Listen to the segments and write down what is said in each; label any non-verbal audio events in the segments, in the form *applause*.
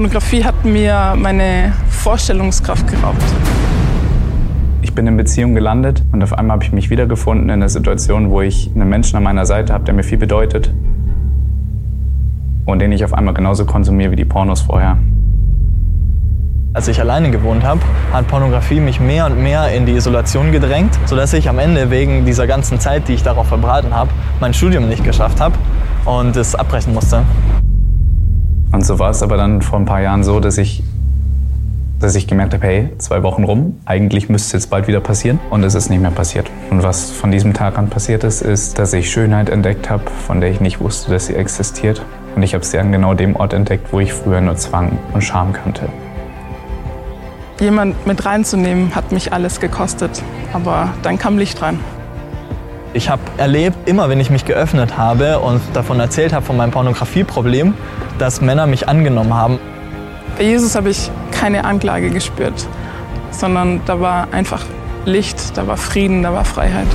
Pornografie hat mir meine Vorstellungskraft geraubt. Ich bin in Beziehung gelandet und auf einmal habe ich mich wiedergefunden in einer Situation, wo ich einen Menschen an meiner Seite habe, der mir viel bedeutet und den ich auf einmal genauso konsumiere wie die Pornos vorher. Als ich alleine gewohnt habe, hat Pornografie mich mehr und mehr in die Isolation gedrängt, sodass ich am Ende wegen dieser ganzen Zeit, die ich darauf verbraten habe, mein Studium nicht geschafft habe und es abbrechen musste. Und so war es aber dann vor ein paar Jahren so, dass ich, dass ich gemerkt habe, hey, zwei Wochen rum, eigentlich müsste es jetzt bald wieder passieren und es ist nicht mehr passiert. Und was von diesem Tag an passiert ist, ist, dass ich Schönheit entdeckt habe, von der ich nicht wusste, dass sie existiert. Und ich habe sie an genau dem Ort entdeckt, wo ich früher nur Zwang und Scham kannte. Jemand mit reinzunehmen, hat mich alles gekostet. Aber dann kam Licht rein. Ich habe erlebt, immer wenn ich mich geöffnet habe und davon erzählt habe, von meinem Pornografieproblem, dass Männer mich angenommen haben. Bei Jesus habe ich keine Anklage gespürt, sondern da war einfach Licht, da war Frieden, da war Freiheit.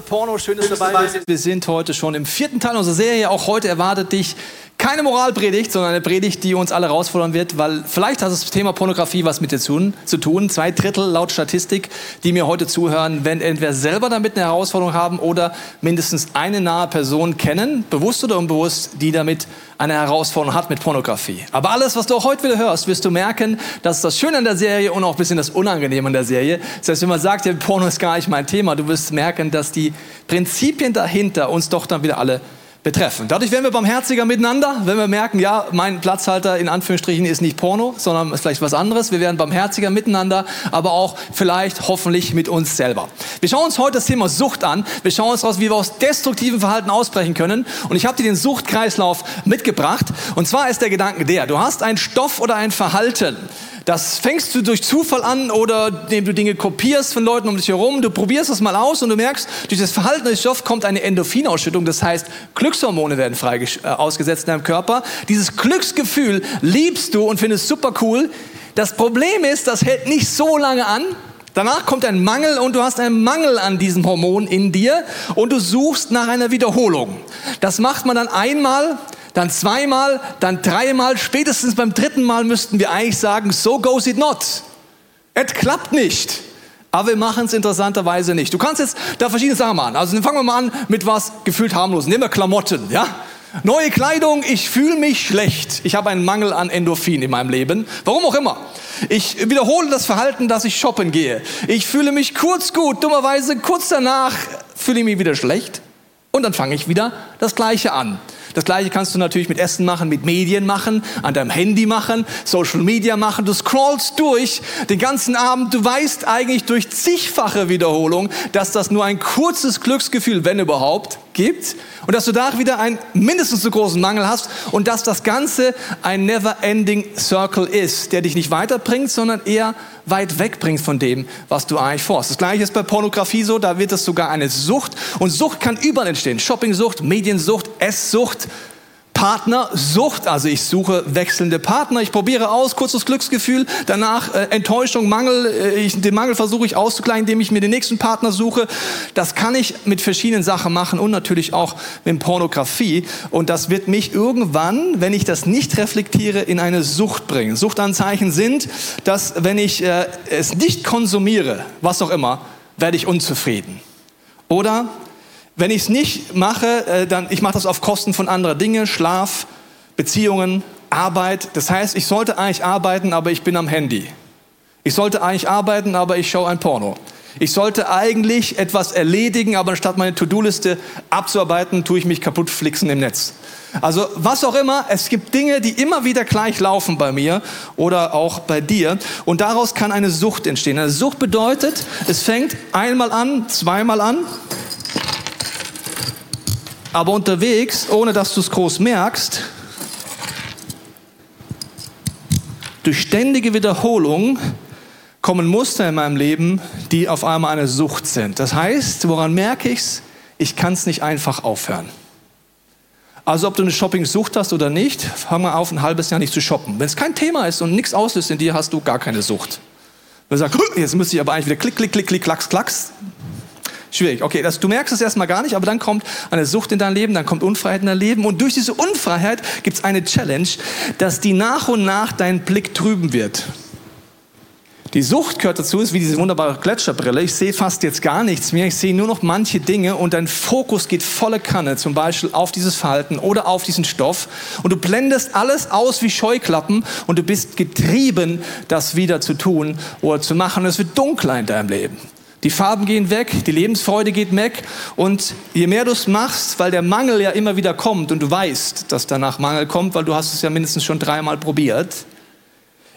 Porno, schön, dass du dabei bist. Wir sind heute schon im vierten Teil unserer Serie. Auch heute erwartet dich keine Moralpredigt, sondern eine Predigt, die uns alle herausfordern wird, weil vielleicht hat das Thema Pornografie was mit dir zu tun. Zwei Drittel laut Statistik, die mir heute zuhören, werden entweder selber damit eine Herausforderung haben oder mindestens eine nahe Person kennen, bewusst oder unbewusst, die damit eine Herausforderung hat mit Pornografie. Aber alles, was du auch heute wieder hörst, wirst du merken, das ist das Schöne an der Serie und auch ein bisschen das Unangenehme an der Serie. Heißt, wenn man sagt, ja, Porno ist gar nicht mein Thema, du wirst merken, dass die Prinzipien dahinter uns doch dann wieder alle betreffen. Dadurch werden wir barmherziger miteinander, wenn wir merken, ja, mein Platzhalter in Anführungsstrichen ist nicht Porno, sondern ist vielleicht was anderes. Wir werden barmherziger miteinander, aber auch vielleicht hoffentlich mit uns selber. Wir schauen uns heute das Thema Sucht an. Wir schauen uns aus, wie wir aus destruktiven Verhalten ausbrechen können. Und ich habe dir den Suchtkreislauf mitgebracht. Und zwar ist der Gedanke der, du hast einen Stoff oder ein Verhalten. Das fängst du durch Zufall an oder indem du Dinge kopierst von Leuten um dich herum. Du probierst es mal aus und du merkst, durch das Verhalten des Stoffs kommt eine Endorphinausschüttung. Das heißt, Glückshormone werden frei äh, ausgesetzt in deinem Körper. Dieses Glücksgefühl liebst du und findest super cool. Das Problem ist, das hält nicht so lange an. Danach kommt ein Mangel und du hast einen Mangel an diesem Hormon in dir und du suchst nach einer Wiederholung. Das macht man dann einmal, dann zweimal, dann dreimal, spätestens beim dritten Mal müssten wir eigentlich sagen, so goes it not. Es klappt nicht. Aber wir machen es interessanterweise nicht. Du kannst jetzt da verschiedene Sachen machen. Also fangen wir mal an mit was gefühlt harmlos. Nehmen wir Klamotten, ja? Neue Kleidung, ich fühle mich schlecht. Ich habe einen Mangel an Endorphin in meinem Leben. Warum auch immer. Ich wiederhole das Verhalten, dass ich shoppen gehe. Ich fühle mich kurz gut, dummerweise kurz danach fühle ich mich wieder schlecht. Und dann fange ich wieder das Gleiche an. Das gleiche kannst du natürlich mit Essen machen, mit Medien machen, an deinem Handy machen, Social Media machen. Du scrollst durch den ganzen Abend. Du weißt eigentlich durch zigfache Wiederholung, dass das nur ein kurzes Glücksgefühl, wenn überhaupt, gibt und dass du da wieder einen mindestens so großen Mangel hast und dass das Ganze ein never-ending Circle ist, der dich nicht weiterbringt, sondern eher weit wegbringt von dem, was du eigentlich vorhast. Das gleiche ist bei Pornografie so, da wird es sogar eine Sucht und Sucht kann überall entstehen. Shoppingsucht, Mediensucht, Esssucht, Partnersucht, also ich suche wechselnde Partner, ich probiere aus, kurzes Glücksgefühl, danach äh, Enttäuschung, Mangel, äh, ich, den Mangel versuche ich auszugleichen, indem ich mir den nächsten Partner suche. Das kann ich mit verschiedenen Sachen machen und natürlich auch mit Pornografie und das wird mich irgendwann, wenn ich das nicht reflektiere, in eine Sucht bringen. Suchtanzeichen sind, dass wenn ich äh, es nicht konsumiere, was auch immer, werde ich unzufrieden. Oder wenn ich es nicht mache, äh, dann ich mache das auf Kosten von anderer Dinge, Schlaf, Beziehungen, Arbeit. Das heißt, ich sollte eigentlich arbeiten, aber ich bin am Handy. Ich sollte eigentlich arbeiten, aber ich schaue ein Porno. Ich sollte eigentlich etwas erledigen, aber anstatt meine To-Do-Liste abzuarbeiten, tue ich mich kaputt flixen im Netz. Also was auch immer, es gibt Dinge, die immer wieder gleich laufen bei mir oder auch bei dir und daraus kann eine Sucht entstehen. Eine Sucht bedeutet, es fängt einmal an, zweimal an, aber unterwegs, ohne dass du es groß merkst, durch ständige Wiederholung kommen Muster in meinem Leben, die auf einmal eine Sucht sind. Das heißt, woran merke ich es? Ich kann es nicht einfach aufhören. Also ob du eine Shopping-Sucht hast oder nicht, fang mal auf, ein halbes Jahr nicht zu shoppen. Wenn es kein Thema ist und nichts auslöst in dir, hast du gar keine Sucht. Du sagst, jetzt müsste ich aber eigentlich wieder klick, klick, klick, klick, klacks, klacks. Schwierig. Okay, das, du merkst es erstmal gar nicht, aber dann kommt eine Sucht in dein Leben, dann kommt Unfreiheit in dein Leben. Und durch diese Unfreiheit gibt es eine Challenge, dass die nach und nach deinen Blick trüben wird. Die Sucht gehört dazu, ist wie diese wunderbare Gletscherbrille. Ich sehe fast jetzt gar nichts mehr. Ich sehe nur noch manche Dinge und dein Fokus geht volle Kanne, zum Beispiel auf dieses Verhalten oder auf diesen Stoff. Und du blendest alles aus wie Scheuklappen und du bist getrieben, das wieder zu tun oder zu machen. es wird dunkler in deinem Leben. Die Farben gehen weg, die Lebensfreude geht weg und je mehr du es machst, weil der Mangel ja immer wieder kommt und du weißt, dass danach Mangel kommt, weil du hast es ja mindestens schon dreimal probiert,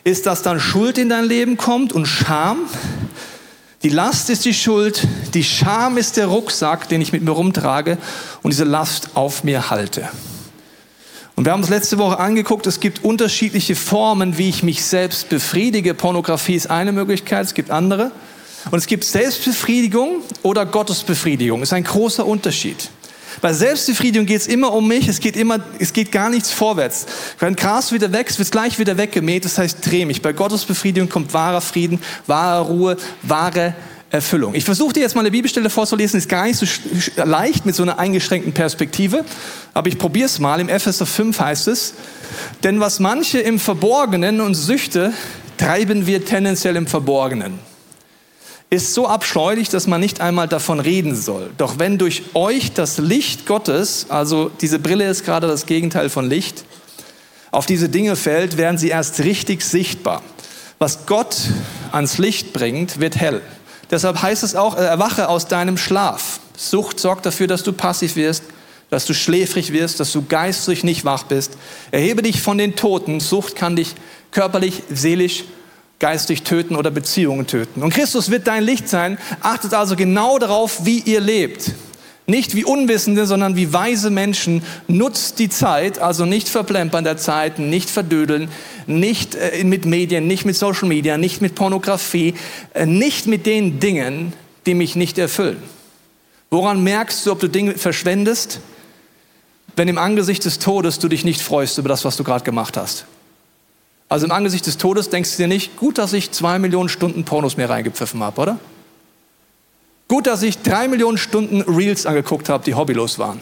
ist, dass dann Schuld in dein Leben kommt und Scham. Die Last ist die Schuld, die Scham ist der Rucksack, den ich mit mir rumtrage und diese Last auf mir halte. Und wir haben es letzte Woche angeguckt, es gibt unterschiedliche Formen, wie ich mich selbst befriedige. Pornografie ist eine Möglichkeit, es gibt andere. Und es gibt Selbstbefriedigung oder Gottesbefriedigung. Das ist ein großer Unterschied. Bei Selbstbefriedigung geht es immer um mich, es geht, immer, es geht gar nichts vorwärts. Wenn Gras wieder wächst, wird es gleich wieder weggemäht, das heißt dreh mich. Bei Gottesbefriedigung kommt wahrer Frieden, wahre Ruhe, wahre Erfüllung. Ich versuche dir jetzt mal eine Bibelstelle vorzulesen, ist gar nicht so leicht mit so einer eingeschränkten Perspektive, aber ich probiere es mal. Im Epheser 5 heißt es, denn was manche im Verborgenen und Süchte, treiben wir tendenziell im Verborgenen ist so abscheulich, dass man nicht einmal davon reden soll. Doch wenn durch euch das Licht Gottes, also diese Brille ist gerade das Gegenteil von Licht, auf diese Dinge fällt, werden sie erst richtig sichtbar. Was Gott ans Licht bringt, wird hell. Deshalb heißt es auch, erwache aus deinem Schlaf. Sucht sorgt dafür, dass du passiv wirst, dass du schläfrig wirst, dass du geistlich nicht wach bist. Erhebe dich von den Toten. Sucht kann dich körperlich, seelisch geistig töten oder Beziehungen töten. Und Christus wird dein Licht sein. Achtet also genau darauf, wie ihr lebt. Nicht wie Unwissende, sondern wie weise Menschen. Nutzt die Zeit, also nicht verplempern der Zeit, nicht verdödeln, nicht äh, mit Medien, nicht mit Social Media, nicht mit Pornografie, äh, nicht mit den Dingen, die mich nicht erfüllen. Woran merkst du, ob du Dinge verschwendest? Wenn im Angesicht des Todes du dich nicht freust über das, was du gerade gemacht hast. Also im Angesicht des Todes denkst du dir nicht, gut, dass ich zwei Millionen Stunden Pornos mehr reingepfiffen habe, oder? Gut, dass ich drei Millionen Stunden Reels angeguckt habe, die hobbylos waren.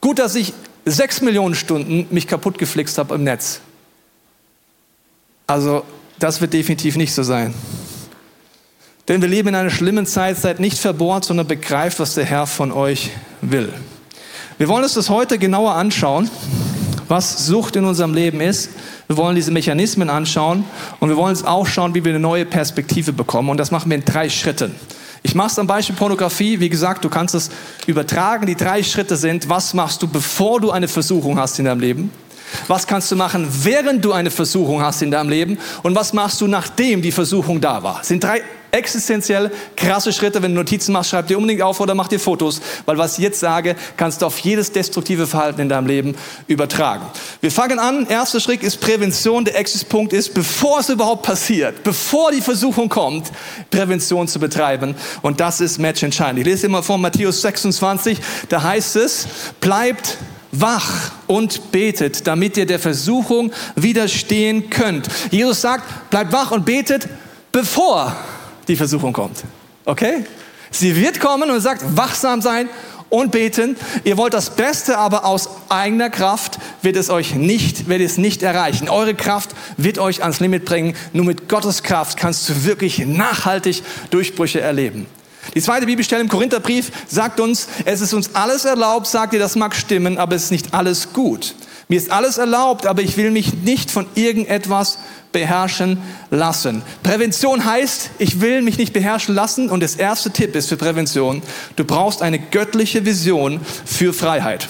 Gut, dass ich sechs Millionen Stunden mich kaputt geflixt habe im Netz. Also das wird definitiv nicht so sein. Denn wir leben in einer schlimmen Zeit, seid nicht verbohrt, sondern begreift, was der Herr von euch will. Wir wollen uns das heute genauer anschauen, was Sucht in unserem Leben ist wir wollen diese Mechanismen anschauen und wir wollen uns auch schauen, wie wir eine neue Perspektive bekommen. Und das machen wir in drei Schritten. Ich mache es am Beispiel Pornografie. Wie gesagt, du kannst es übertragen. Die drei Schritte sind, was machst du, bevor du eine Versuchung hast in deinem Leben? Was kannst du machen, während du eine Versuchung hast in deinem Leben? Und was machst du, nachdem die Versuchung da war? Das sind drei existenziell krasse Schritte. Wenn du Notizen machst, schreib dir unbedingt auf oder mach dir Fotos, weil was ich jetzt sage, kannst du auf jedes destruktive Verhalten in deinem Leben übertragen. Wir fangen an. Erster Schritt ist Prävention. Der Exit-Punkt ist, bevor es überhaupt passiert, bevor die Versuchung kommt, Prävention zu betreiben. Und das ist matchentscheidend. Ich lese immer von Matthäus 26. Da heißt es, bleibt wach und betet, damit ihr der Versuchung widerstehen könnt. Jesus sagt, bleibt wach und betet, bevor die Versuchung kommt. Okay? Sie wird kommen und sagt, wachsam sein und beten. Ihr wollt das Beste, aber aus eigener Kraft wird es euch nicht, wird es nicht erreichen. Eure Kraft wird euch ans Limit bringen. Nur mit Gottes Kraft kannst du wirklich nachhaltig Durchbrüche erleben. Die zweite Bibelstelle im Korintherbrief sagt uns, es ist uns alles erlaubt, sagt ihr, das mag stimmen, aber es ist nicht alles gut. Mir ist alles erlaubt, aber ich will mich nicht von irgendetwas beherrschen lassen. Prävention heißt, ich will mich nicht beherrschen lassen. Und das erste Tipp ist für Prävention, du brauchst eine göttliche Vision für Freiheit.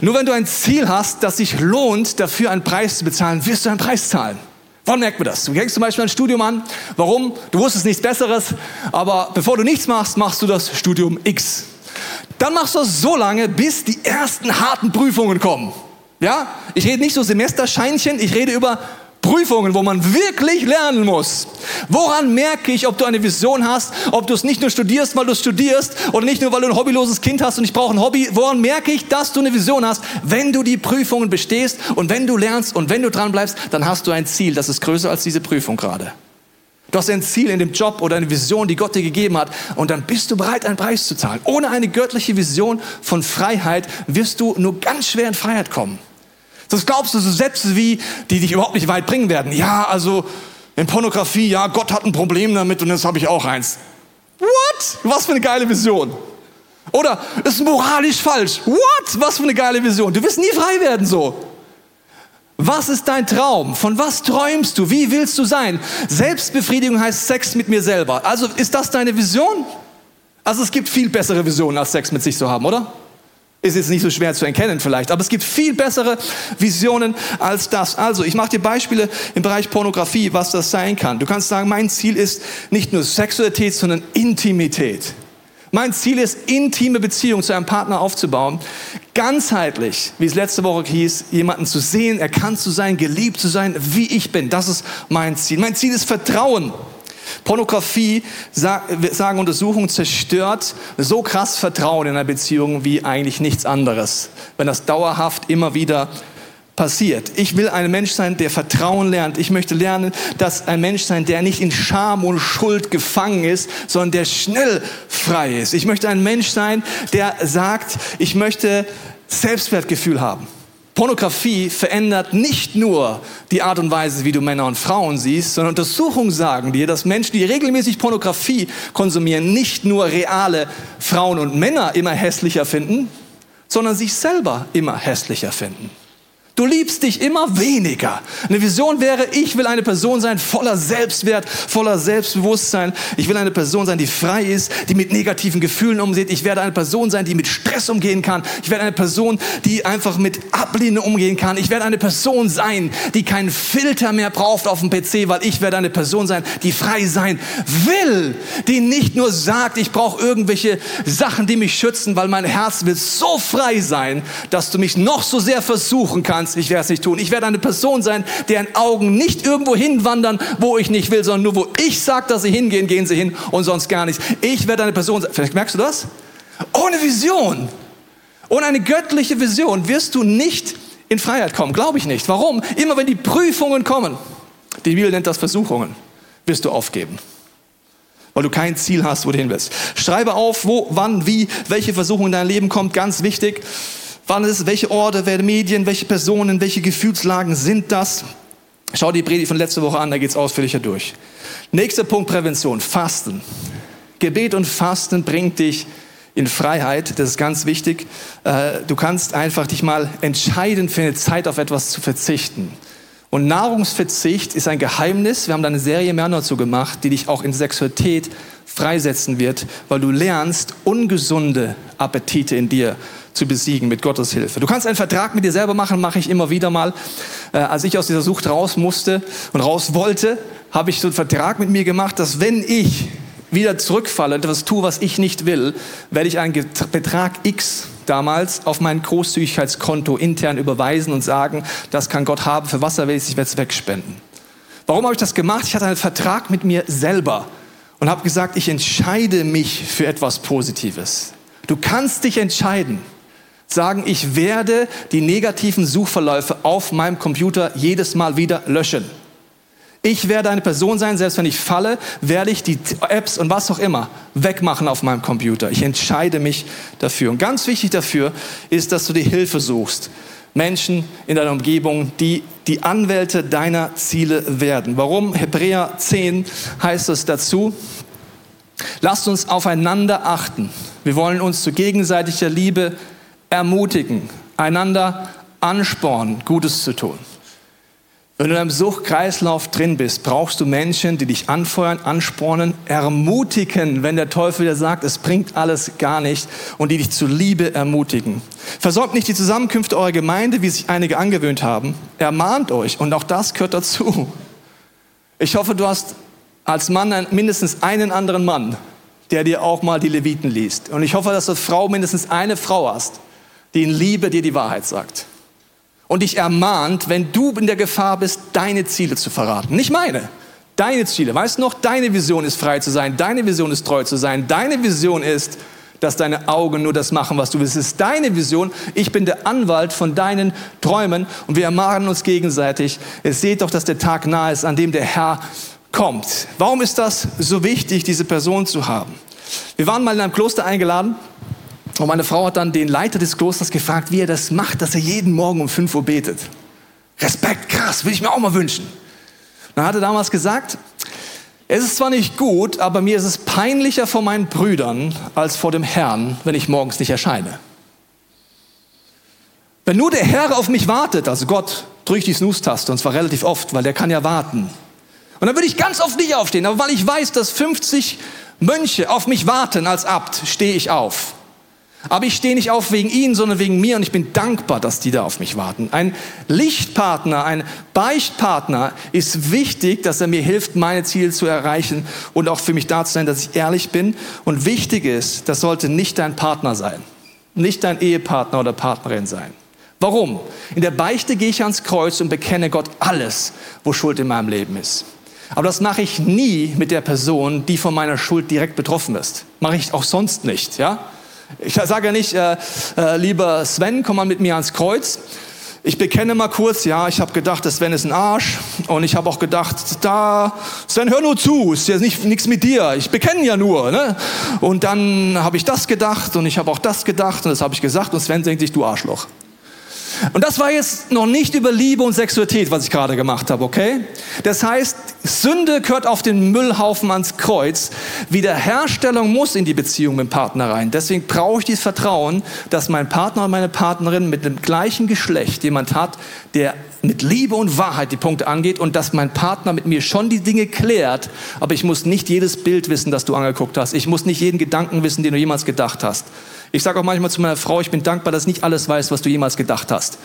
Nur wenn du ein Ziel hast, das sich lohnt, dafür einen Preis zu bezahlen, wirst du einen Preis zahlen. Wann merkt man das? Du fängst zum Beispiel ein Studium an. Warum? Du wusstest nichts Besseres. Aber bevor du nichts machst, machst du das Studium X. Dann machst du es so lange, bis die ersten harten Prüfungen kommen. Ja? Ich rede nicht so Semesterscheinchen, ich rede über Prüfungen, wo man wirklich lernen muss. Woran merke ich, ob du eine Vision hast, ob du es nicht nur studierst, weil du studierst oder nicht nur, weil du ein hobbyloses Kind hast und ich brauche ein Hobby. Woran merke ich, dass du eine Vision hast? Wenn du die Prüfungen bestehst und wenn du lernst und wenn du dran bleibst, dann hast du ein Ziel, das ist größer als diese Prüfung gerade. Du hast ein Ziel in dem Job oder eine Vision, die Gott dir gegeben hat und dann bist du bereit, einen Preis zu zahlen. Ohne eine göttliche Vision von Freiheit wirst du nur ganz schwer in Freiheit kommen. Das glaubst du so Sätze wie, die dich überhaupt nicht weit bringen werden. Ja, also in Pornografie, ja, Gott hat ein Problem damit und jetzt habe ich auch eins. What? Was für eine geile Vision. Oder ist moralisch falsch. What? Was für eine geile Vision. Du wirst nie frei werden so. Was ist dein Traum? Von was träumst du? Wie willst du sein? Selbstbefriedigung heißt Sex mit mir selber. Also ist das deine Vision? Also es gibt viel bessere Visionen, als Sex mit sich zu haben, oder? Ist jetzt nicht so schwer zu erkennen vielleicht, aber es gibt viel bessere Visionen als das. Also, ich mache dir Beispiele im Bereich Pornografie, was das sein kann. Du kannst sagen, mein Ziel ist nicht nur Sexualität, sondern Intimität. Mein Ziel ist, intime Beziehungen zu einem Partner aufzubauen. Ganzheitlich, wie es letzte Woche hieß, jemanden zu sehen, erkannt zu sein, geliebt zu sein, wie ich bin. Das ist mein Ziel. Mein Ziel ist Vertrauen. Pornografie, sagen Untersuchungen, zerstört so krass Vertrauen in einer Beziehung wie eigentlich nichts anderes. Wenn das dauerhaft immer wieder passiert. Ich will ein Mensch sein, der Vertrauen lernt. Ich möchte lernen, dass ein Mensch sein, der nicht in Scham und Schuld gefangen ist, sondern der schnell frei ist. Ich möchte ein Mensch sein, der sagt, ich möchte Selbstwertgefühl haben. Pornografie verändert nicht nur die Art und Weise, wie du Männer und Frauen siehst, sondern Untersuchungen sagen dir, dass Menschen, die regelmäßig Pornografie konsumieren, nicht nur reale Frauen und Männer immer hässlicher finden, sondern sich selber immer hässlicher finden. Du liebst dich immer weniger. Eine Vision wäre, ich will eine Person sein voller Selbstwert, voller Selbstbewusstsein. Ich will eine Person sein, die frei ist, die mit negativen Gefühlen umgeht. Ich werde eine Person sein, die mit Stress umgehen kann. Ich werde eine Person, die einfach mit Ablehnung umgehen kann. Ich werde eine Person sein, die keinen Filter mehr braucht auf dem PC, weil ich werde eine Person sein, die frei sein will, die nicht nur sagt, ich brauche irgendwelche Sachen, die mich schützen, weil mein Herz will so frei sein, dass du mich noch so sehr versuchen kannst kannst, ich werde es nicht tun. Ich werde eine Person sein, deren Augen nicht irgendwo hinwandern, wo ich nicht will, sondern nur wo ich sage, dass sie hingehen, gehen sie hin und sonst gar nicht. Ich werde eine Person sein. Vielleicht merkst du das? Ohne Vision, ohne eine göttliche Vision wirst du nicht in Freiheit kommen. Glaube ich nicht. Warum? Immer wenn die Prüfungen kommen, die Bibel nennt das Versuchungen, wirst du aufgeben weil du kein Ziel hast, wo du hin willst. Schreibe auf, wo, wann, wie, welche Versuchung in dein Leben kommt, ganz wichtig. Wann ist welche Orte, welche Medien, welche Personen, welche Gefühlslagen sind das? Schau die Predigt von letzter Woche an, da geht es ausführlicher durch. Nächster Punkt, Prävention, Fasten. Gebet und Fasten bringt dich in Freiheit, das ist ganz wichtig. Äh, du kannst einfach dich mal entscheiden, für eine Zeit auf etwas zu verzichten. Und Nahrungsverzicht ist ein Geheimnis. Wir haben da eine Serie mehr dazu gemacht, die dich auch in Sexualität freisetzen wird, weil du lernst, ungesunde Appetite in dir zu besiegen mit Gottes Hilfe. Du kannst einen Vertrag mit dir selber machen, mache ich immer wieder mal. Äh, als ich aus dieser Sucht raus musste und raus wollte, habe ich so einen Vertrag mit mir gemacht, dass wenn ich wieder zurückfalle und etwas tue, was ich nicht will, werde ich einen Betrag X damals auf mein Großzügigkeitskonto intern überweisen und sagen, das kann Gott haben, für was er will, ich werde es wegspenden. Warum habe ich das gemacht? Ich hatte einen Vertrag mit mir selber und habe gesagt, ich entscheide mich für etwas Positives. Du kannst dich entscheiden sagen, ich werde die negativen Suchverläufe auf meinem Computer jedes Mal wieder löschen. Ich werde eine Person sein, selbst wenn ich falle, werde ich die Apps und was auch immer wegmachen auf meinem Computer. Ich entscheide mich dafür. Und ganz wichtig dafür ist, dass du die Hilfe suchst. Menschen in deiner Umgebung, die die Anwälte deiner Ziele werden. Warum? Hebräer 10 heißt es dazu. Lasst uns aufeinander achten. Wir wollen uns zu gegenseitiger Liebe ermutigen, einander anspornen, Gutes zu tun. Wenn du in einem Suchtkreislauf drin bist, brauchst du Menschen, die dich anfeuern, anspornen, ermutigen, wenn der Teufel dir sagt, es bringt alles gar nicht und die dich zu Liebe ermutigen. Versorgt nicht die Zusammenkünfte eurer Gemeinde, wie sich einige angewöhnt haben. Ermahnt euch und auch das gehört dazu. Ich hoffe, du hast als Mann mindestens einen anderen Mann, der dir auch mal die Leviten liest. Und ich hoffe, dass du Frau mindestens eine Frau hast, die in Liebe dir die Wahrheit sagt. Und dich ermahnt, wenn du in der Gefahr bist, deine Ziele zu verraten. Nicht meine. Deine Ziele. Weißt du noch, deine Vision ist frei zu sein. Deine Vision ist treu zu sein. Deine Vision ist, dass deine Augen nur das machen, was du willst. Es ist deine Vision. Ich bin der Anwalt von deinen Träumen und wir ermahnen uns gegenseitig. Es seht doch, dass der Tag nahe ist, an dem der Herr kommt. Warum ist das so wichtig, diese Person zu haben? Wir waren mal in einem Kloster eingeladen und meine Frau hat dann den Leiter des Klosters gefragt, wie er das macht, dass er jeden Morgen um 5 Uhr betet. Respekt, krass, will ich mir auch mal wünschen. Dann hat er damals gesagt, es ist zwar nicht gut, aber mir ist es peinlicher vor meinen Brüdern als vor dem Herrn, wenn ich morgens nicht erscheine. Wenn nur der Herr auf mich wartet, also Gott, drücke ich die Snooze-Taste und zwar relativ oft, weil der kann ja warten. Und dann würde ich ganz oft nicht aufstehen, aber weil ich weiß, dass 50 Mönche auf mich warten als Abt, stehe ich auf. Aber ich stehe nicht auf wegen ihnen, sondern wegen mir und ich bin dankbar, dass die da auf mich warten. Ein Lichtpartner, ein Beichtpartner ist wichtig, dass er mir hilft, meine Ziele zu erreichen und auch für mich da zu sein, dass ich ehrlich bin. Und wichtig ist, das sollte nicht dein Partner sein, nicht dein Ehepartner oder Partnerin sein. Warum? In der Beichte gehe ich ans Kreuz und bekenne Gott alles, wo Schuld in meinem Leben ist. Aber das mache ich nie mit der Person, die von meiner Schuld direkt betroffen ist. Mache ich auch sonst nicht, ja? Ich sage ja nicht, äh, äh, lieber Sven, komm mal mit mir ans Kreuz. Ich bekenne mal kurz, ja, ich habe gedacht, der Sven ist ein Arsch. Und ich habe auch gedacht, da, Sven, hör nur zu, ist ja nichts mit dir. Ich bekenne ja nur. Ne? Und dann habe ich das gedacht und ich habe auch das gedacht und das habe ich gesagt. Und Sven denkt sich, du Arschloch. Und das war jetzt noch nicht über Liebe und Sexualität, was ich gerade gemacht habe, okay? Das heißt, Sünde gehört auf den Müllhaufen ans Kreuz. Wiederherstellung muss in die Beziehung mit dem Partner rein. Deswegen brauche ich dieses Vertrauen, dass mein Partner und meine Partnerin mit dem gleichen Geschlecht jemand hat, der mit Liebe und Wahrheit die Punkte angeht und dass mein Partner mit mir schon die Dinge klärt, aber ich muss nicht jedes Bild wissen, das du angeguckt hast. Ich muss nicht jeden Gedanken wissen, den du jemals gedacht hast. Ich sage auch manchmal zu meiner Frau, ich bin dankbar, dass ich nicht alles weiß, was du jemals gedacht hast.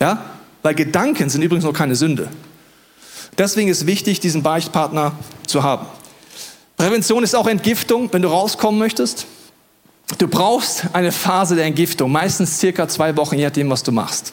Ja? Weil Gedanken sind übrigens noch keine Sünde. Deswegen ist wichtig, diesen Beichtpartner zu haben. Prävention ist auch Entgiftung, wenn du rauskommen möchtest. Du brauchst eine Phase der Entgiftung, meistens circa zwei Wochen, je nachdem, was du machst.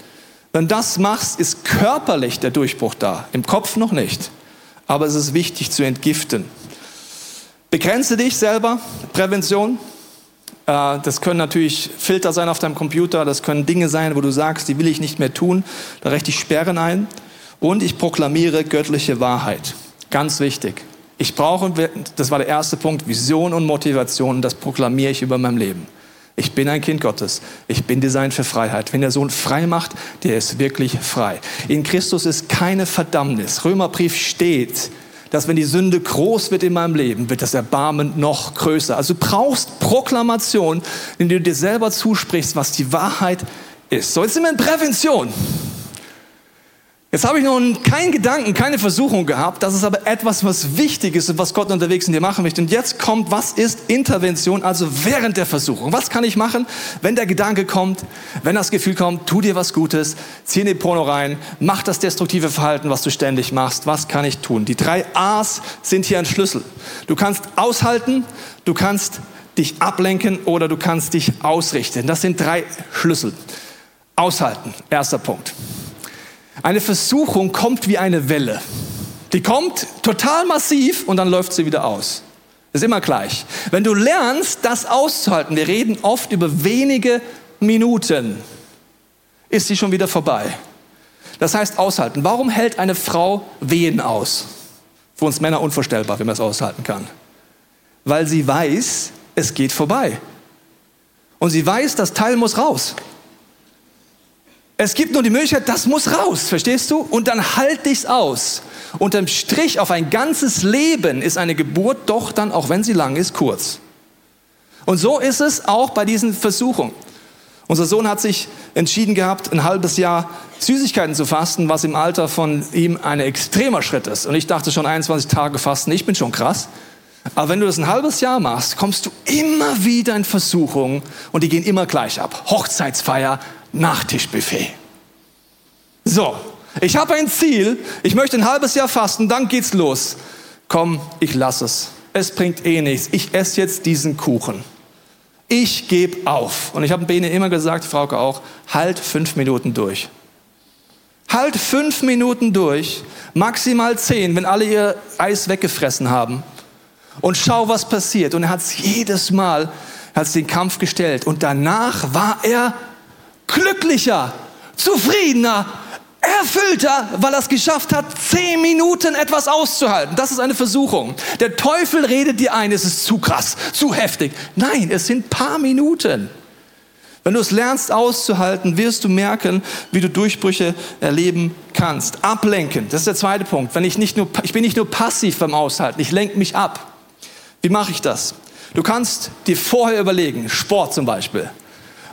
Wenn du das machst, ist körperlich der Durchbruch da, im Kopf noch nicht. Aber es ist wichtig zu entgiften. Begrenze dich selber, Prävention. Äh, das können natürlich Filter sein auf deinem Computer, das können Dinge sein, wo du sagst, die will ich nicht mehr tun. Da rechte ich Sperren ein. Und ich proklamiere göttliche Wahrheit. Ganz wichtig. Ich brauche, das war der erste Punkt, Vision und Motivation. Das proklamiere ich über mein Leben. Ich bin ein Kind Gottes. Ich bin designt für Freiheit. Wenn der Sohn frei macht, der ist wirklich frei. In Christus ist keine Verdammnis. Römerbrief steht, dass wenn die Sünde groß wird in meinem Leben, wird das Erbarmen noch größer. Also du brauchst Proklamation, in der du dir selber zusprichst, was die Wahrheit ist. So, jetzt sind wir in Prävention. Jetzt habe ich noch keinen Gedanken, keine Versuchung gehabt. Das ist aber etwas, was wichtig ist und was Gott unterwegs in dir machen möchte. Und jetzt kommt, was ist Intervention, also während der Versuchung? Was kann ich machen, wenn der Gedanke kommt, wenn das Gefühl kommt, tu dir was Gutes, zieh in den Porno rein, mach das destruktive Verhalten, was du ständig machst. Was kann ich tun? Die drei A's sind hier ein Schlüssel. Du kannst aushalten, du kannst dich ablenken oder du kannst dich ausrichten. Das sind drei Schlüssel. Aushalten, erster Punkt. Eine Versuchung kommt wie eine Welle. Die kommt total massiv und dann läuft sie wieder aus. Ist immer gleich. Wenn du lernst, das auszuhalten, wir reden oft über wenige Minuten, ist sie schon wieder vorbei. Das heißt aushalten. Warum hält eine Frau Wehen aus? Für uns Männer unvorstellbar, wie man es aushalten kann. Weil sie weiß, es geht vorbei. Und sie weiß, das Teil muss raus. Es gibt nur die Möglichkeit, das muss raus, verstehst du? Und dann halt ich's aus. Unterm Strich auf ein ganzes Leben ist eine Geburt doch dann, auch wenn sie lang ist, kurz. Und so ist es auch bei diesen Versuchungen. Unser Sohn hat sich entschieden gehabt, ein halbes Jahr Süßigkeiten zu fasten, was im Alter von ihm ein extremer Schritt ist. Und ich dachte schon 21 Tage fasten, ich bin schon krass. Aber wenn du das ein halbes Jahr machst, kommst du immer wieder in Versuchungen und die gehen immer gleich ab. Hochzeitsfeier, Nachtischbuffet. So, Ich habe ein Ziel, ich möchte ein halbes Jahr fasten, dann geht's los. Komm, ich lasse es. Es bringt eh nichts. Ich esse jetzt diesen Kuchen. Ich gebe auf. Und ich habe Bene immer gesagt, Frauke auch, halt fünf Minuten durch. Halt fünf Minuten durch, maximal zehn, wenn alle ihr Eis weggefressen haben. Und schau, was passiert. Und er hat es jedes Mal, hat den Kampf gestellt. Und danach war er glücklicher, zufriedener, erfüllter, weil er es geschafft hat, zehn Minuten etwas auszuhalten. Das ist eine Versuchung. Der Teufel redet dir ein, es ist zu krass, zu heftig. Nein, es sind paar Minuten. Wenn du es lernst auszuhalten, wirst du merken, wie du Durchbrüche erleben kannst. Ablenken, das ist der zweite Punkt. Wenn ich, nicht nur, ich bin nicht nur passiv beim Aushalten, ich lenke mich ab. Wie mache ich das? Du kannst dir vorher überlegen, Sport zum Beispiel.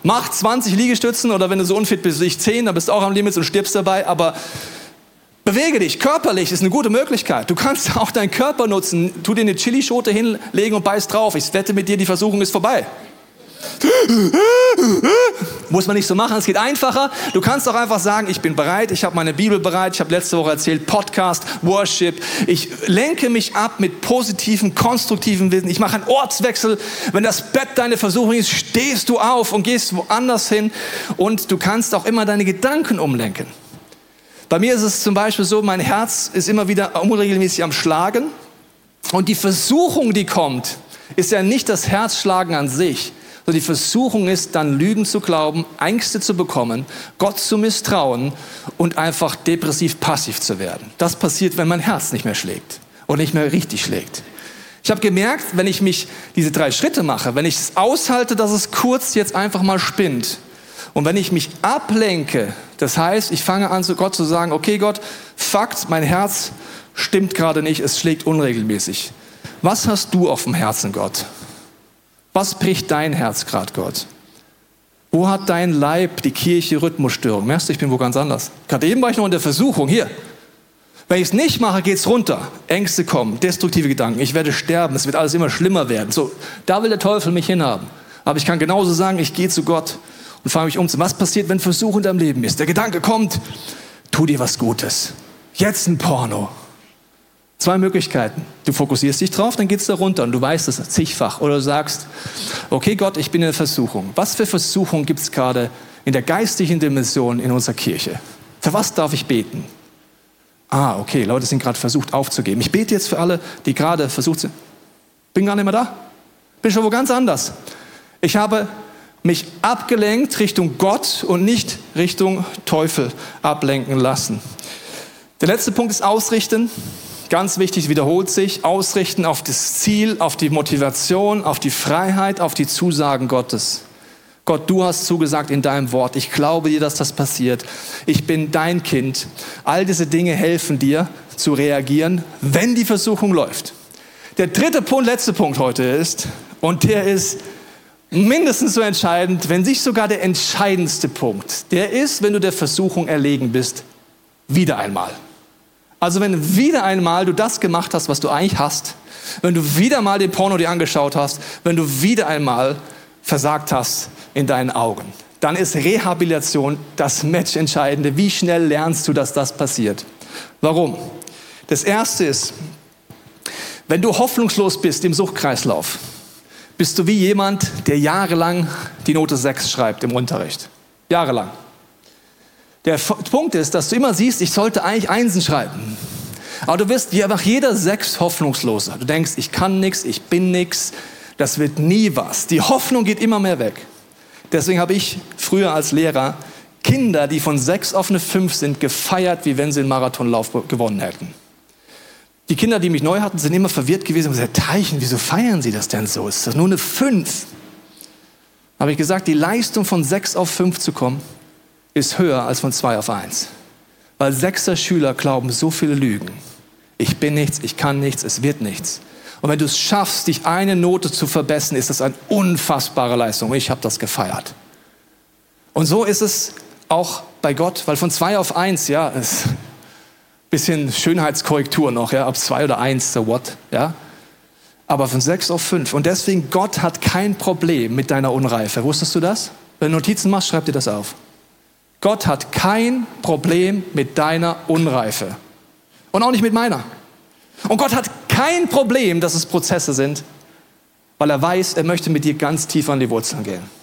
Mach 20 Liegestützen oder wenn du so unfit bist, ich 10, dann bist du auch am Limit und stirbst dabei, aber bewege dich, körperlich ist eine gute Möglichkeit. Du kannst *laughs* auch deinen Körper nutzen, tu dir eine Chilischote hinlegen und beiß drauf. Ich wette mit dir, die Versuchung ist vorbei. Muss man nicht so machen, es geht einfacher. Du kannst auch einfach sagen, ich bin bereit, ich habe meine Bibel bereit, ich habe letzte Woche erzählt, Podcast, Worship. Ich lenke mich ab mit positiven, konstruktiven Wissen. Ich mache einen Ortswechsel. Wenn das Bett deine Versuchung ist, stehst du auf und gehst woanders hin. Und du kannst auch immer deine Gedanken umlenken. Bei mir ist es zum Beispiel so, mein Herz ist immer wieder unregelmäßig am Schlagen. Und die Versuchung, die kommt, ist ja nicht das Herzschlagen an sich, so die Versuchung ist, dann Lügen zu glauben, Ängste zu bekommen, Gott zu misstrauen und einfach depressiv passiv zu werden. Das passiert, wenn mein Herz nicht mehr schlägt und nicht mehr richtig schlägt. Ich habe gemerkt, wenn ich mich diese drei Schritte mache, wenn ich es aushalte, dass es kurz jetzt einfach mal spinnt und wenn ich mich ablenke, das heißt, ich fange an zu Gott zu sagen, okay Gott, Fakt, mein Herz stimmt gerade nicht, es schlägt unregelmäßig. Was hast du auf dem Herzen, Gott? Was bricht dein Herz gerade, Gott? Wo hat dein Leib, die Kirche, Rhythmusstörung? Merkst du, ich bin wo ganz anders. Gerade eben war ich noch in der Versuchung. Hier. Wenn ich es nicht mache, geht es runter. Ängste kommen, destruktive Gedanken. Ich werde sterben. Es wird alles immer schlimmer werden. So, da will der Teufel mich hinhaben. Aber ich kann genauso sagen, ich gehe zu Gott und fange mich um. Was passiert, wenn Versuch in deinem Leben ist? Der Gedanke kommt, tu dir was Gutes. Jetzt ein Porno. Zwei Möglichkeiten. Du fokussierst dich drauf, dann geht es da runter und du weißt es zigfach. Oder du sagst, okay Gott, ich bin in der Versuchung. Was für Versuchung gibt es gerade in der geistlichen Dimension in unserer Kirche? Für was darf ich beten? Ah, okay, Leute sind gerade versucht aufzugeben. Ich bete jetzt für alle, die gerade versucht sind. Bin gar nicht mehr da. Bin schon wo ganz anders. Ich habe mich abgelenkt Richtung Gott und nicht Richtung Teufel ablenken lassen. Der letzte Punkt ist Ausrichten. Ganz wichtig, wiederholt sich, ausrichten auf das Ziel, auf die Motivation, auf die Freiheit, auf die Zusagen Gottes. Gott, du hast zugesagt in deinem Wort. Ich glaube dir, dass das passiert. Ich bin dein Kind. All diese Dinge helfen dir zu reagieren, wenn die Versuchung läuft. Der dritte Punkt, letzte Punkt heute ist, und der ist mindestens so entscheidend, wenn sich sogar der entscheidendste Punkt, der ist, wenn du der Versuchung erlegen bist, wieder einmal. Also wenn wieder einmal du das gemacht hast, was du eigentlich hast, wenn du wieder mal den Porno dir angeschaut hast, wenn du wieder einmal versagt hast in deinen Augen, dann ist Rehabilitation das Matchentscheidende. Wie schnell lernst du, dass das passiert? Warum? Das erste ist, wenn du hoffnungslos bist im Suchtkreislauf, bist du wie jemand, der jahrelang die Note 6 schreibt im Unterricht. Jahrelang. Der Punkt ist, dass du immer siehst, ich sollte eigentlich Einsen schreiben. Aber du wirst nach jeder Sechs hoffnungsloser. Du denkst, ich kann nichts, ich bin nichts, das wird nie was. Die Hoffnung geht immer mehr weg. Deswegen habe ich früher als Lehrer Kinder, die von sechs auf eine fünf sind, gefeiert, wie wenn sie einen Marathonlauf gewonnen hätten. Die Kinder, die mich neu hatten, sind immer verwirrt gewesen und gesagt, Teichen, wieso feiern sie das denn so? Ist das nur eine fünf? Habe ich gesagt, die Leistung von sechs auf fünf zu kommen, ist höher als von zwei auf eins. Weil sechster Schüler glauben so viele Lügen. Ich bin nichts, ich kann nichts, es wird nichts. Und wenn du es schaffst, dich eine Note zu verbessern, ist das eine unfassbare Leistung. Ich habe das gefeiert. Und so ist es auch bei Gott, weil von zwei auf eins, ja, ist ein bisschen Schönheitskorrektur noch, ja, ob zwei oder eins, so what, ja. Aber von sechs auf fünf. Und deswegen, Gott hat kein Problem mit deiner Unreife. Wusstest du das? Wenn du Notizen machst, schreib dir das auf. Gott hat kein Problem mit deiner Unreife. Und auch nicht mit meiner. Und Gott hat kein Problem, dass es Prozesse sind, weil er weiß, er möchte mit dir ganz tief an die Wurzeln gehen.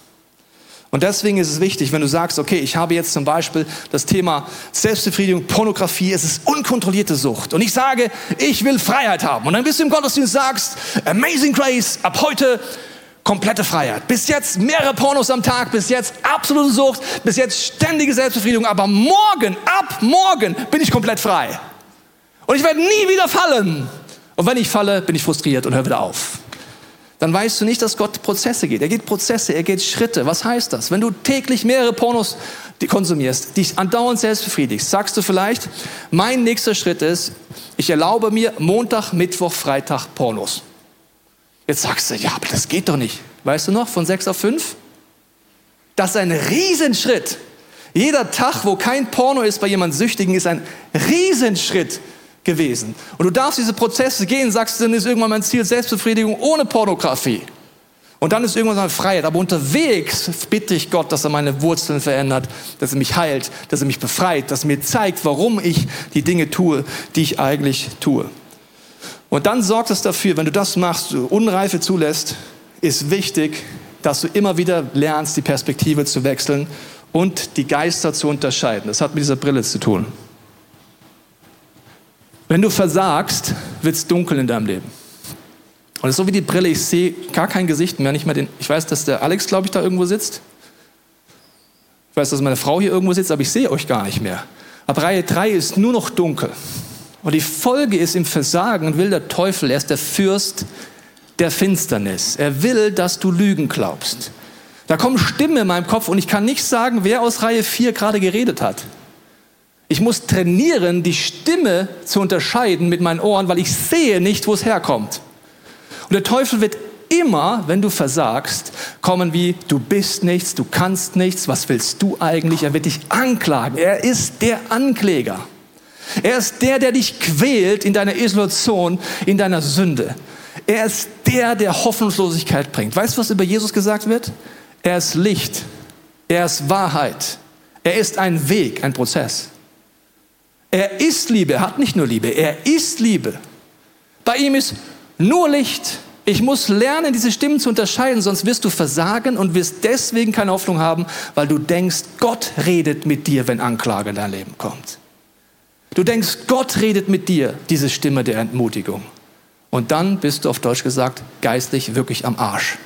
Und deswegen ist es wichtig, wenn du sagst, okay, ich habe jetzt zum Beispiel das Thema Selbstbefriedigung, Pornografie, es ist unkontrollierte Sucht. Und ich sage, ich will Freiheit haben. Und dann bist du im Gottesdienst sagst, Amazing Grace, ab heute komplette Freiheit. Bis jetzt mehrere Pornos am Tag, bis jetzt absolute Sucht, bis jetzt ständige Selbstbefriedigung. Aber morgen, ab morgen bin ich komplett frei. Und ich werde nie wieder fallen. Und wenn ich falle, bin ich frustriert und höre wieder auf dann weißt du nicht, dass Gott Prozesse geht. Er geht Prozesse, er geht Schritte. Was heißt das? Wenn du täglich mehrere Pornos konsumierst, dich andauernd selbst befriedigst, sagst du vielleicht, mein nächster Schritt ist, ich erlaube mir Montag, Mittwoch, Freitag Pornos. Jetzt sagst du, ja, aber das geht doch nicht. Weißt du noch, von sechs auf fünf? Das ist ein Riesenschritt. Jeder Tag, wo kein Porno ist bei jemandem Süchtigen, ist ein Riesenschritt gewesen. Und du darfst diese Prozesse gehen, sagst du, dann ist irgendwann mein Ziel Selbstbefriedigung ohne Pornografie. Und dann ist irgendwann meine Freiheit. Aber unterwegs bitte ich Gott, dass er meine Wurzeln verändert, dass er mich heilt, dass er mich befreit, dass er mir zeigt, warum ich die Dinge tue, die ich eigentlich tue. Und dann sorgt es dafür, wenn du das machst, du Unreife zulässt, ist wichtig, dass du immer wieder lernst, die Perspektive zu wechseln und die Geister zu unterscheiden. Das hat mit dieser Brille zu tun. Wenn du versagst, wird es dunkel in deinem Leben. Und so wie die Brille, ich sehe gar kein Gesicht mehr, nicht mehr den, ich weiß, dass der Alex, glaube ich, da irgendwo sitzt. Ich weiß, dass meine Frau hier irgendwo sitzt, aber ich sehe euch gar nicht mehr. Ab Reihe 3 ist nur noch dunkel. Und die Folge ist im Versagen will der Teufel, er ist der Fürst der Finsternis. Er will, dass du Lügen glaubst. Da kommen Stimmen in meinem Kopf und ich kann nicht sagen, wer aus Reihe 4 gerade geredet hat. Ich muss trainieren, die Stimme zu unterscheiden mit meinen Ohren, weil ich sehe nicht, wo es herkommt. Und der Teufel wird immer, wenn du versagst, kommen wie, du bist nichts, du kannst nichts, was willst du eigentlich? Er wird dich anklagen. Er ist der Ankläger. Er ist der, der dich quält in deiner Isolation, in deiner Sünde. Er ist der, der Hoffnungslosigkeit bringt. Weißt du, was über Jesus gesagt wird? Er ist Licht. Er ist Wahrheit. Er ist ein Weg, ein Prozess. Er ist Liebe, er hat nicht nur Liebe, er ist Liebe. Bei ihm ist nur Licht. Ich muss lernen, diese Stimmen zu unterscheiden, sonst wirst du versagen und wirst deswegen keine Hoffnung haben, weil du denkst, Gott redet mit dir, wenn Anklage in dein Leben kommt. Du denkst, Gott redet mit dir, diese Stimme der Entmutigung. Und dann bist du auf Deutsch gesagt geistlich wirklich am Arsch.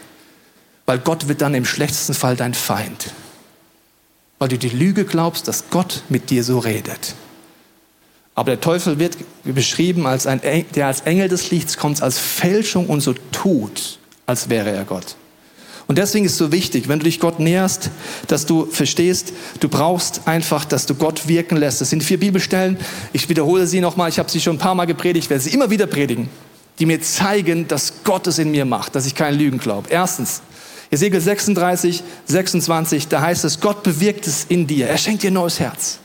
Weil Gott wird dann im schlechtesten Fall dein Feind. Weil du die Lüge glaubst, dass Gott mit dir so redet. Aber der Teufel wird beschrieben als ein, der als Engel des Lichts kommt, als Fälschung und so tut, als wäre er Gott. Und deswegen ist es so wichtig, wenn du dich Gott näherst, dass du verstehst, du brauchst einfach, dass du Gott wirken lässt. Das sind vier Bibelstellen. Ich wiederhole sie nochmal. Ich habe sie schon ein paar Mal gepredigt. Werde sie immer wieder predigen, die mir zeigen, dass Gott es in mir macht, dass ich keinen Lügen glaube. Erstens, Ezekiel 36, 26, da heißt es, Gott bewirkt es in dir. Er schenkt dir ein neues Herz.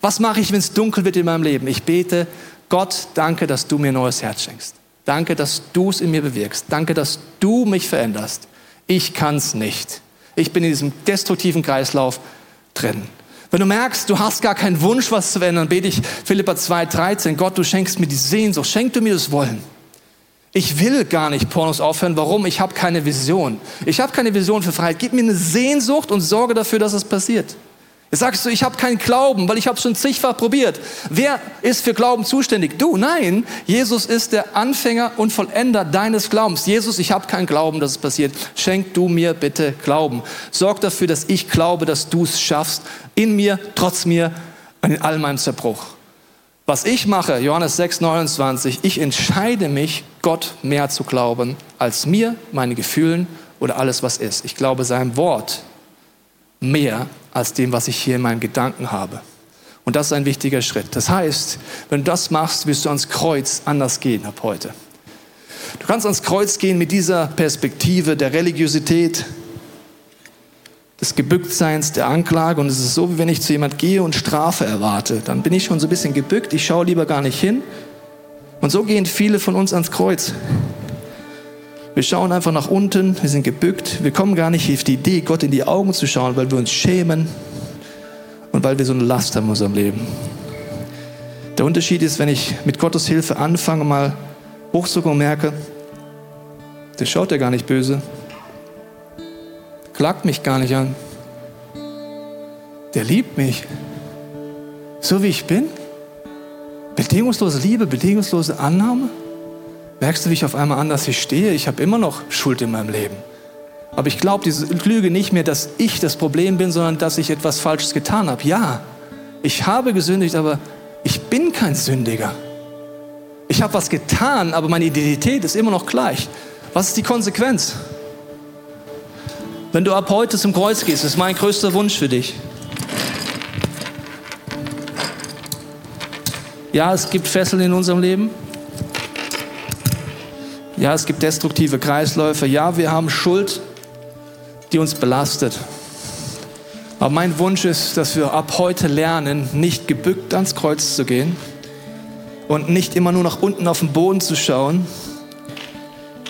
Was mache ich, wenn es dunkel wird in meinem Leben? Ich bete, Gott, danke, dass du mir ein neues Herz schenkst. Danke, dass du es in mir bewirkst. Danke, dass du mich veränderst. Ich kann es nicht. Ich bin in diesem destruktiven Kreislauf drin. Wenn du merkst, du hast gar keinen Wunsch, was zu verändern, bete ich Philippa 2,13. Gott, du schenkst mir die Sehnsucht. Schenk du mir das Wollen. Ich will gar nicht Pornos aufhören. Warum? Ich habe keine Vision. Ich habe keine Vision für Freiheit. Gib mir eine Sehnsucht und sorge dafür, dass es passiert. Jetzt sagst du, ich habe keinen Glauben, weil ich habe schon zigfach probiert. Wer ist für Glauben zuständig? Du, nein. Jesus ist der Anfänger und Vollender deines Glaubens. Jesus, ich habe keinen Glauben, dass es passiert. Schenk du mir bitte Glauben. Sorg dafür, dass ich glaube, dass du es schaffst. In mir, trotz mir und in all meinem Zerbruch. Was ich mache, Johannes 6, 29, ich entscheide mich, Gott mehr zu glauben, als mir, meine Gefühlen oder alles, was ist. Ich glaube seinem Wort mehr als dem, was ich hier in meinen Gedanken habe. Und das ist ein wichtiger Schritt. Das heißt, wenn du das machst, wirst du ans Kreuz anders gehen ab heute. Du kannst ans Kreuz gehen mit dieser Perspektive der Religiosität, des Gebücktseins, der Anklage. Und es ist so, wie wenn ich zu jemand gehe und Strafe erwarte. Dann bin ich schon so ein bisschen gebückt, ich schaue lieber gar nicht hin. Und so gehen viele von uns ans Kreuz. Wir schauen einfach nach unten, wir sind gebückt, wir kommen gar nicht auf die Idee, Gott in die Augen zu schauen, weil wir uns schämen und weil wir so eine Last haben in unserem Leben. Der Unterschied ist, wenn ich mit Gottes Hilfe anfange, mal hochzukommen und merke, der schaut ja gar nicht böse, klagt mich gar nicht an, der liebt mich, so wie ich bin. Bedingungslose Liebe, bedingungslose Annahme. Merkst du, wie ich auf einmal anders hier stehe? Ich habe immer noch Schuld in meinem Leben. Aber ich glaube diese Lüge nicht mehr, dass ich das Problem bin, sondern dass ich etwas Falsches getan habe. Ja, ich habe gesündigt, aber ich bin kein Sündiger. Ich habe was getan, aber meine Identität ist immer noch gleich. Was ist die Konsequenz? Wenn du ab heute zum Kreuz gehst, ist mein größter Wunsch für dich. Ja, es gibt Fesseln in unserem Leben. Ja, es gibt destruktive Kreisläufe. Ja, wir haben Schuld, die uns belastet. Aber mein Wunsch ist, dass wir ab heute lernen, nicht gebückt ans Kreuz zu gehen und nicht immer nur nach unten auf den Boden zu schauen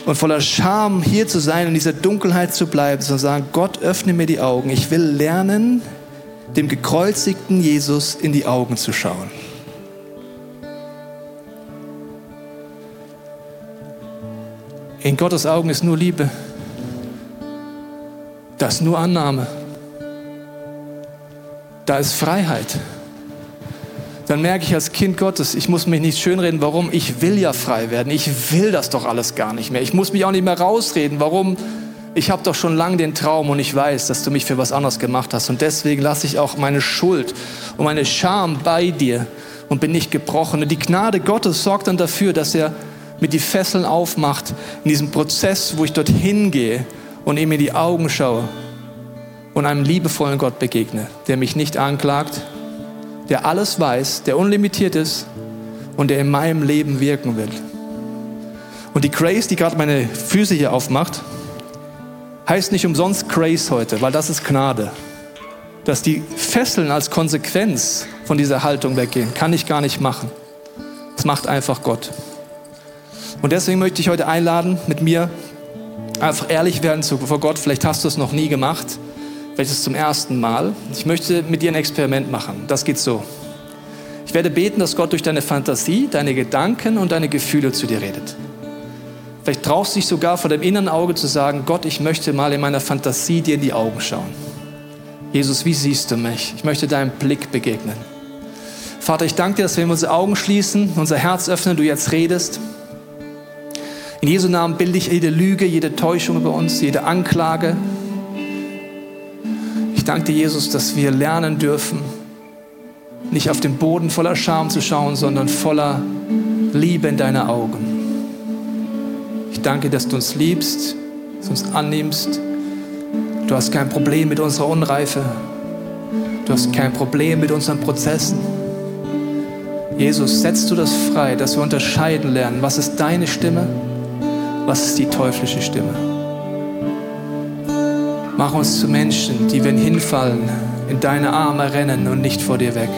und voller Scham hier zu sein und in dieser Dunkelheit zu bleiben, sondern sagen, Gott, öffne mir die Augen. Ich will lernen, dem gekreuzigten Jesus in die Augen zu schauen. In Gottes Augen ist nur Liebe. Da ist nur Annahme. Da ist Freiheit. Dann merke ich als Kind Gottes, ich muss mich nicht schönreden, warum. Ich will ja frei werden. Ich will das doch alles gar nicht mehr. Ich muss mich auch nicht mehr rausreden, warum. Ich habe doch schon lange den Traum und ich weiß, dass du mich für was anderes gemacht hast. Und deswegen lasse ich auch meine Schuld und meine Scham bei dir und bin nicht gebrochen. Und die Gnade Gottes sorgt dann dafür, dass er mir die Fesseln aufmacht in diesem Prozess, wo ich dorthin gehe und ihm in die Augen schaue und einem liebevollen Gott begegne, der mich nicht anklagt, der alles weiß, der unlimitiert ist und der in meinem Leben wirken will. Und die Grace, die gerade meine Füße hier aufmacht, heißt nicht umsonst Grace heute, weil das ist Gnade. Dass die Fesseln als Konsequenz von dieser Haltung weggehen, kann ich gar nicht machen. Das macht einfach Gott. Und deswegen möchte ich heute einladen, mit mir einfach ehrlich werden vor Gott. Vielleicht hast du es noch nie gemacht, vielleicht ist es zum ersten Mal. Ich möchte mit dir ein Experiment machen. Das geht so. Ich werde beten, dass Gott durch deine Fantasie, deine Gedanken und deine Gefühle zu dir redet. Vielleicht traust du dich sogar vor dem inneren Auge zu sagen, Gott, ich möchte mal in meiner Fantasie dir in die Augen schauen. Jesus, wie siehst du mich? Ich möchte deinem Blick begegnen. Vater, ich danke dir, dass wir unsere Augen schließen, unser Herz öffnen, du jetzt redest. In Jesu Namen bilde ich jede Lüge, jede Täuschung über uns, jede Anklage. Ich danke dir, Jesus, dass wir lernen dürfen, nicht auf den Boden voller Scham zu schauen, sondern voller Liebe in deine Augen. Ich danke, dass du uns liebst, dass du uns annimmst. Du hast kein Problem mit unserer Unreife. Du hast kein Problem mit unseren Prozessen. Jesus, setzt du das frei, dass wir unterscheiden lernen, was ist deine Stimme was ist die teuflische Stimme? Mach uns zu Menschen, die, wenn hinfallen, in deine Arme rennen und nicht vor dir weg.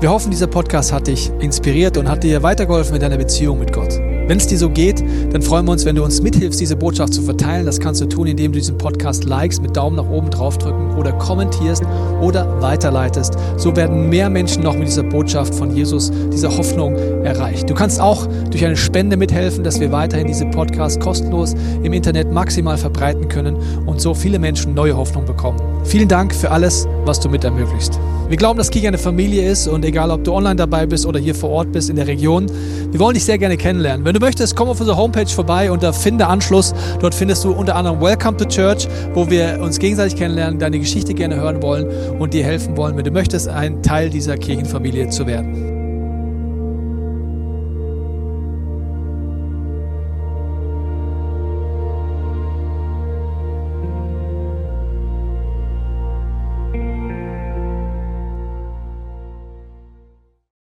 Wir hoffen, dieser Podcast hat dich inspiriert und hat dir weitergeholfen in deiner Beziehung mit Gott. Wenn es dir so geht, dann freuen wir uns, wenn du uns mithilfst, diese Botschaft zu verteilen. Das kannst du tun, indem du diesen Podcast likest, mit Daumen nach oben draufdrücken oder kommentierst oder weiterleitest. So werden mehr Menschen noch mit dieser Botschaft von Jesus, dieser Hoffnung erreicht. Du kannst auch durch eine Spende mithelfen, dass wir weiterhin diese Podcast kostenlos im Internet maximal verbreiten können und so viele Menschen neue Hoffnung bekommen. Vielen Dank für alles, was du mit ermöglicht. Wir glauben, dass Kirche eine Familie ist und egal, ob du online dabei bist oder hier vor Ort bist in der Region, wir wollen dich sehr gerne kennenlernen. Wenn du möchtest, komm auf unsere Homepage vorbei unter Finde Anschluss. Dort findest du unter anderem Welcome to Church, wo wir uns gegenseitig kennenlernen, deine Geschichte gerne hören wollen und dir helfen wollen, wenn du möchtest, ein Teil dieser Kirchenfamilie zu werden.